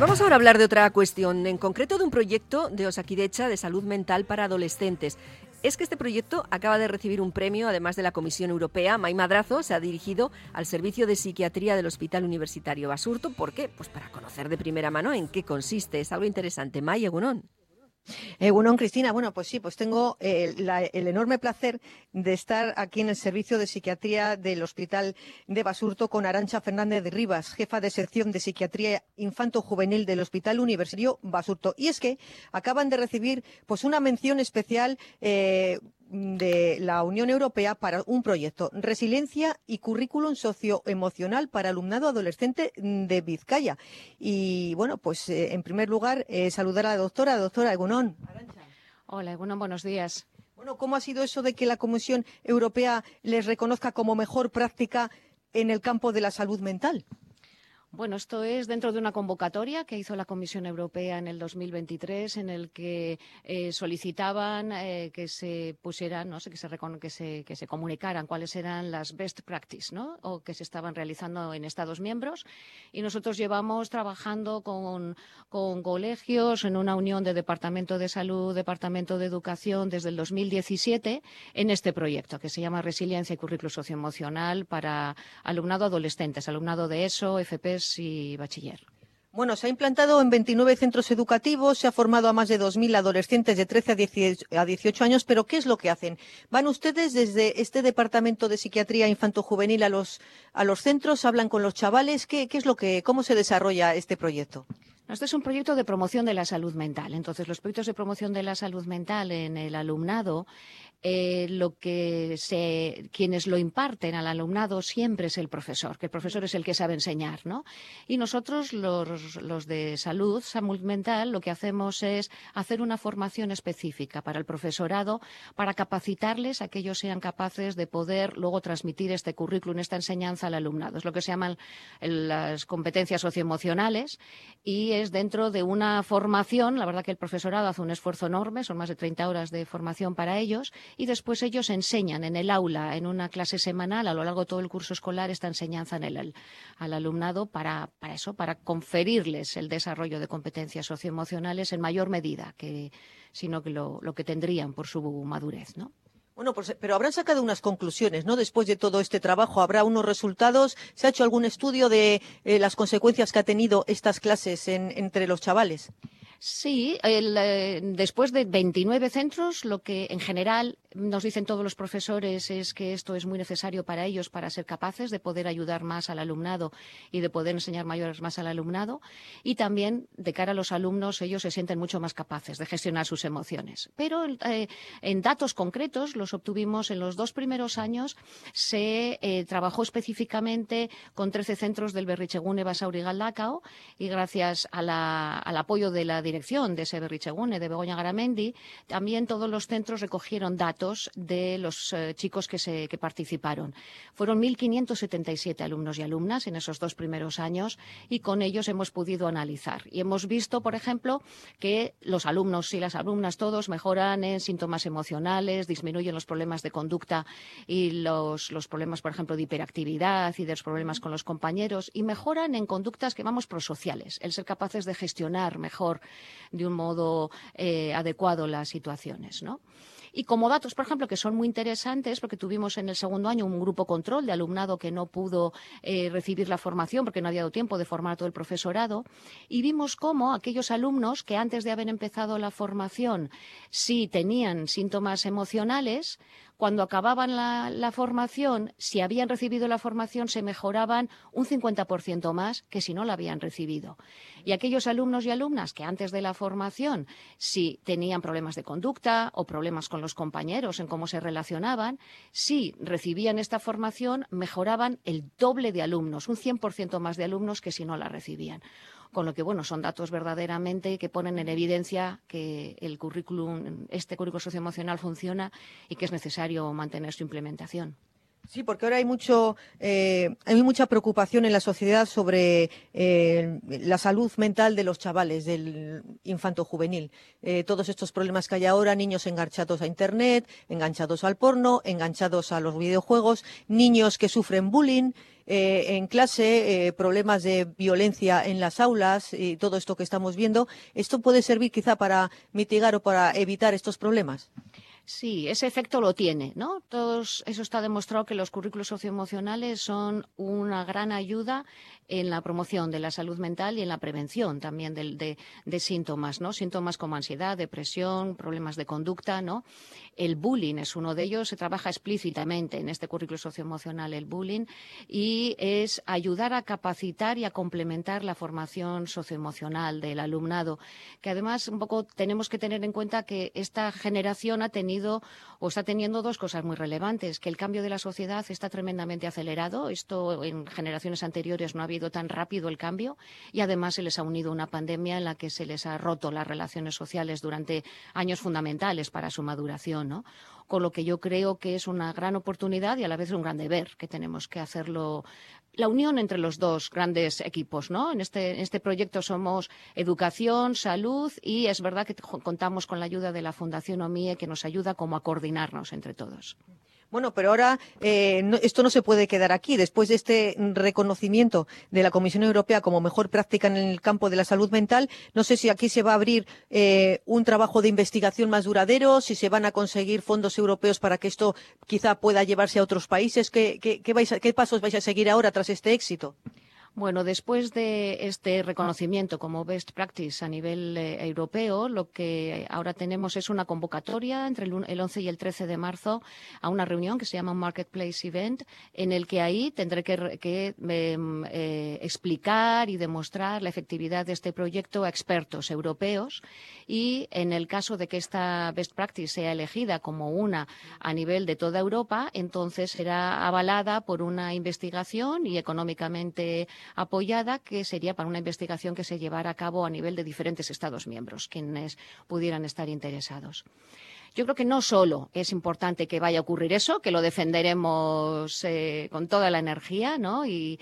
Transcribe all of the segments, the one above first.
vamos ahora a hablar de otra cuestión, en concreto de un proyecto de Osakidecha de salud mental para adolescentes. Es que este proyecto acaba de recibir un premio, además de la Comisión Europea. May Madrazo se ha dirigido al Servicio de Psiquiatría del Hospital Universitario Basurto. ¿Por qué? Pues para conocer de primera mano en qué consiste. Es algo interesante. May Egunon. Eh, Cristina, bueno, pues sí, pues tengo eh, el enorme placer de estar aquí en el Servicio de Psiquiatría del Hospital de Basurto con Arancha Fernández de Rivas, jefa de sección de Psiquiatría Infanto-Juvenil del Hospital Universitario Basurto. Y es que acaban de recibir pues una mención especial eh, de la Unión Europea para un proyecto Resiliencia y Currículum Socioemocional para Alumnado Adolescente de Vizcaya. Y bueno, pues eh, en primer lugar, eh, saludar a la doctora, doctora Egunon. Hola, Egunon, buenos días. Bueno, ¿cómo ha sido eso de que la Comisión Europea les reconozca como mejor práctica en el campo de la salud mental? Bueno, esto es dentro de una convocatoria que hizo la Comisión Europea en el 2023, en el que eh, solicitaban eh, que se pusieran, no sé, que se, que que se comunicaran cuáles eran las best practices. O que se estaban realizando en Estados miembros. Y nosotros llevamos trabajando con, con colegios en una unión de Departamento de Salud, Departamento de Educación desde el 2017 en este proyecto que se llama Resiliencia y Currículo Socioemocional para alumnado adolescentes, alumnado de ESO, FPs y bachiller. Bueno, se ha implantado en 29 centros educativos, se ha formado a más de 2.000 adolescentes de 13 a 18 años, pero ¿qué es lo que hacen? ¿Van ustedes desde este departamento de psiquiatría infanto-juvenil a los, a los centros, hablan con los chavales? ¿Qué, ¿Qué es lo que, cómo se desarrolla este proyecto? Este es un proyecto de promoción de la salud mental. Entonces, los proyectos de promoción de la salud mental en el alumnado eh, lo que quienes lo imparten al alumnado siempre es el profesor, que el profesor es el que sabe enseñar, ¿no? Y nosotros, los, los de salud, salud mental, lo que hacemos es hacer una formación específica para el profesorado, para capacitarles a que ellos sean capaces de poder luego transmitir este currículum, esta enseñanza al alumnado. Es lo que se llaman las competencias socioemocionales y es dentro de una formación, la verdad que el profesorado hace un esfuerzo enorme, son más de 30 horas de formación para ellos y después ellos enseñan en el aula, en una clase semanal, a lo largo de todo el curso escolar, esta enseñanza en el, al alumnado para, para eso, para conferirles el desarrollo de competencias socioemocionales en mayor medida que sino que lo, lo que tendrían por su madurez, ¿no? Bueno, pues, pero habrán sacado unas conclusiones, ¿no? Después de todo este trabajo, habrá unos resultados. ¿Se ha hecho algún estudio de eh, las consecuencias que ha tenido estas clases entre los chavales? Sí, eh, después de 29 centros, lo que en general nos dicen todos los profesores es que esto es muy necesario para ellos para ser capaces de poder ayudar más al alumnado y de poder enseñar mayores más al alumnado. Y también, de cara a los alumnos, ellos se sienten mucho más capaces de gestionar sus emociones. Pero eh, en datos concretos, los obtuvimos en los dos primeros años, se eh, trabajó específicamente con 13 centros del Berrichegune Basauri Galdacao y gracias al apoyo de la dirección de ese Berrichegune, de Begoña Garamendi, también todos los centros recogieron datos de los eh, chicos que, se, que participaron. Fueron 1.577 alumnos y alumnas en esos dos primeros años y con ellos hemos podido analizar. Y hemos visto, por ejemplo, que los alumnos y las alumnas todos mejoran en síntomas emocionales, disminuyen los problemas de conducta y los, los problemas, por ejemplo, de hiperactividad y de los problemas con los compañeros y mejoran en conductas que vamos prosociales, el ser capaces de gestionar mejor de un modo eh, adecuado las situaciones, ¿no? Y como datos, por ejemplo, que son muy interesantes, porque tuvimos en el segundo año un grupo control de alumnado que no pudo eh, recibir la formación porque no había dado tiempo de formar todo el profesorado, y vimos cómo aquellos alumnos que antes de haber empezado la formación sí tenían síntomas emocionales, cuando acababan la, formación, si habían recibido la formación, se mejoraban un 50% más que si no la habían recibido. Y aquellos alumnos y alumnas que antes de la formación, si tenían problemas de conducta o problemas con los compañeros en cómo se relacionaban, si recibían esta formación, mejoraban el doble de alumnos, un 100% más de alumnos que si no la recibían con lo que bueno son datos verdaderamente que ponen en evidencia que el currículum, este currículum socioemocional funciona y que es necesario mantener su implementación. Sí, porque ahora hay mucho, eh, hay mucha preocupación en la sociedad sobre eh, la salud mental de los chavales, del infanto juvenil. Eh, todos estos problemas que hay ahora, niños enganchados a internet, enganchados al porno, enganchados a los videojuegos, niños que sufren bullying. en clase, problemas de violencia en las aulas y todo esto que estamos viendo. ¿Esto puede servir quizá para mitigar o para evitar estos problemas? Sí, ese efecto lo tiene, ¿no? Todos, eso está demostrado que los currículos socioemocionales son una gran ayuda en la promoción de la salud mental y en la prevención también de, síntomas, ¿no? Síntomas como ansiedad, depresión, problemas de conducta, ¿no? El bullying es uno de ellos, se trabaja explícitamente en este currículo socioemocional el bullying y es ayudar a capacitar y a complementar la formación socioemocional del alumnado, que además un poco tenemos que tener en cuenta que esta generación ha tenido o está teniendo dos cosas muy relevantes, que el cambio de la sociedad está tremendamente acelerado, esto en generaciones anteriores no había habido tan rápido el cambio y además se les ha unido una pandemia en la que se les ha roto las relaciones sociales durante años fundamentales para su maduración, ¿no? Con lo que yo creo que es una gran oportunidad y a la vez un gran deber que tenemos que hacerlo la unión entre los dos grandes equipos, ¿no? En este, en este proyecto somos educación, salud y es verdad que contamos con la ayuda de la Fundación OMIE que nos ayuda como a coordinarnos entre todos. Bueno, pero ahora eh, esto no se puede quedar aquí. Después de este reconocimiento de la Comisión Europea como mejor práctica en el campo de la salud mental, no sé si aquí se va a abrir eh, un trabajo de investigación más duradero, si se van a conseguir fondos europeos para que esto quizá pueda llevarse a otros países. ¿Qué, qué pasos vais a seguir ahora tras este éxito? Bueno, después de este reconocimiento como best practice a nivel eh, europeo, lo que ahora tenemos es una convocatoria entre el, 11 y el 13 de marzo a una reunión que se llama Marketplace Event, en el que ahí tendré que, em, eh, explicar y demostrar la efectividad de este proyecto a expertos europeos. Y en el caso de que esta best practice sea elegida como una a nivel de toda Europa, entonces será avalada por una investigación y económicamente apoyada, que sería para una investigación que se llevara a cabo a nivel de diferentes Estados miembros, quienes pudieran estar interesados. Yo creo que no solo es importante que vaya a ocurrir eso, que lo defenderemos eh, con toda la energía, ¿no? Y,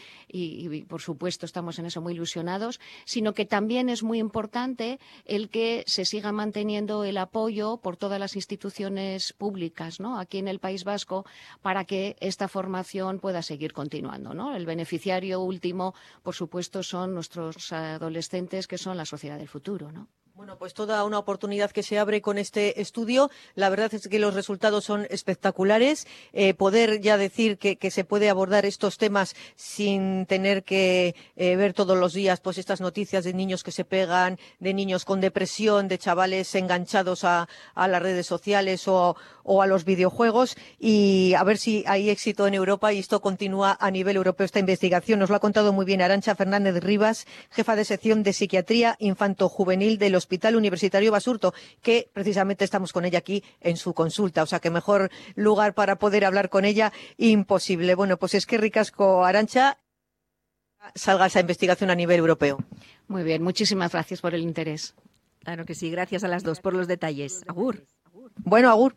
por supuesto estamos en eso muy ilusionados, sino que también es muy importante el que se siga manteniendo el apoyo por todas las instituciones públicas, ¿no? Aquí en el País Vasco, para que esta formación pueda seguir continuando, ¿no? El beneficiario último, por supuesto, son nuestros adolescentes, que son la sociedad del futuro, ¿no? Bueno, pues toda una oportunidad que se abre con este estudio. La verdad es que los resultados son espectaculares. Eh, poder ya decir que, se puede abordar estos temas sin tener que eh, ver todos los días pues estas noticias de niños que se pegan, de niños con depresión, de chavales enganchados a, las redes sociales o, a los videojuegos y a ver si hay éxito en Europa y esto continúa a nivel europeo esta investigación. Nos lo ha contado muy bien Arancha Fernández Rivas, jefa de sección de psiquiatría infanto-juvenil de los Hospital Universitario Basurto, que precisamente estamos con ella aquí en su consulta. O sea que mejor lugar para poder hablar con ella, imposible. Bueno, pues es que Ricasco Arancha salga esa investigación a nivel europeo. Muy bien, muchísimas gracias por el interés. Claro que sí, gracias a las dos por los detalles. Agur. Bueno, Agur.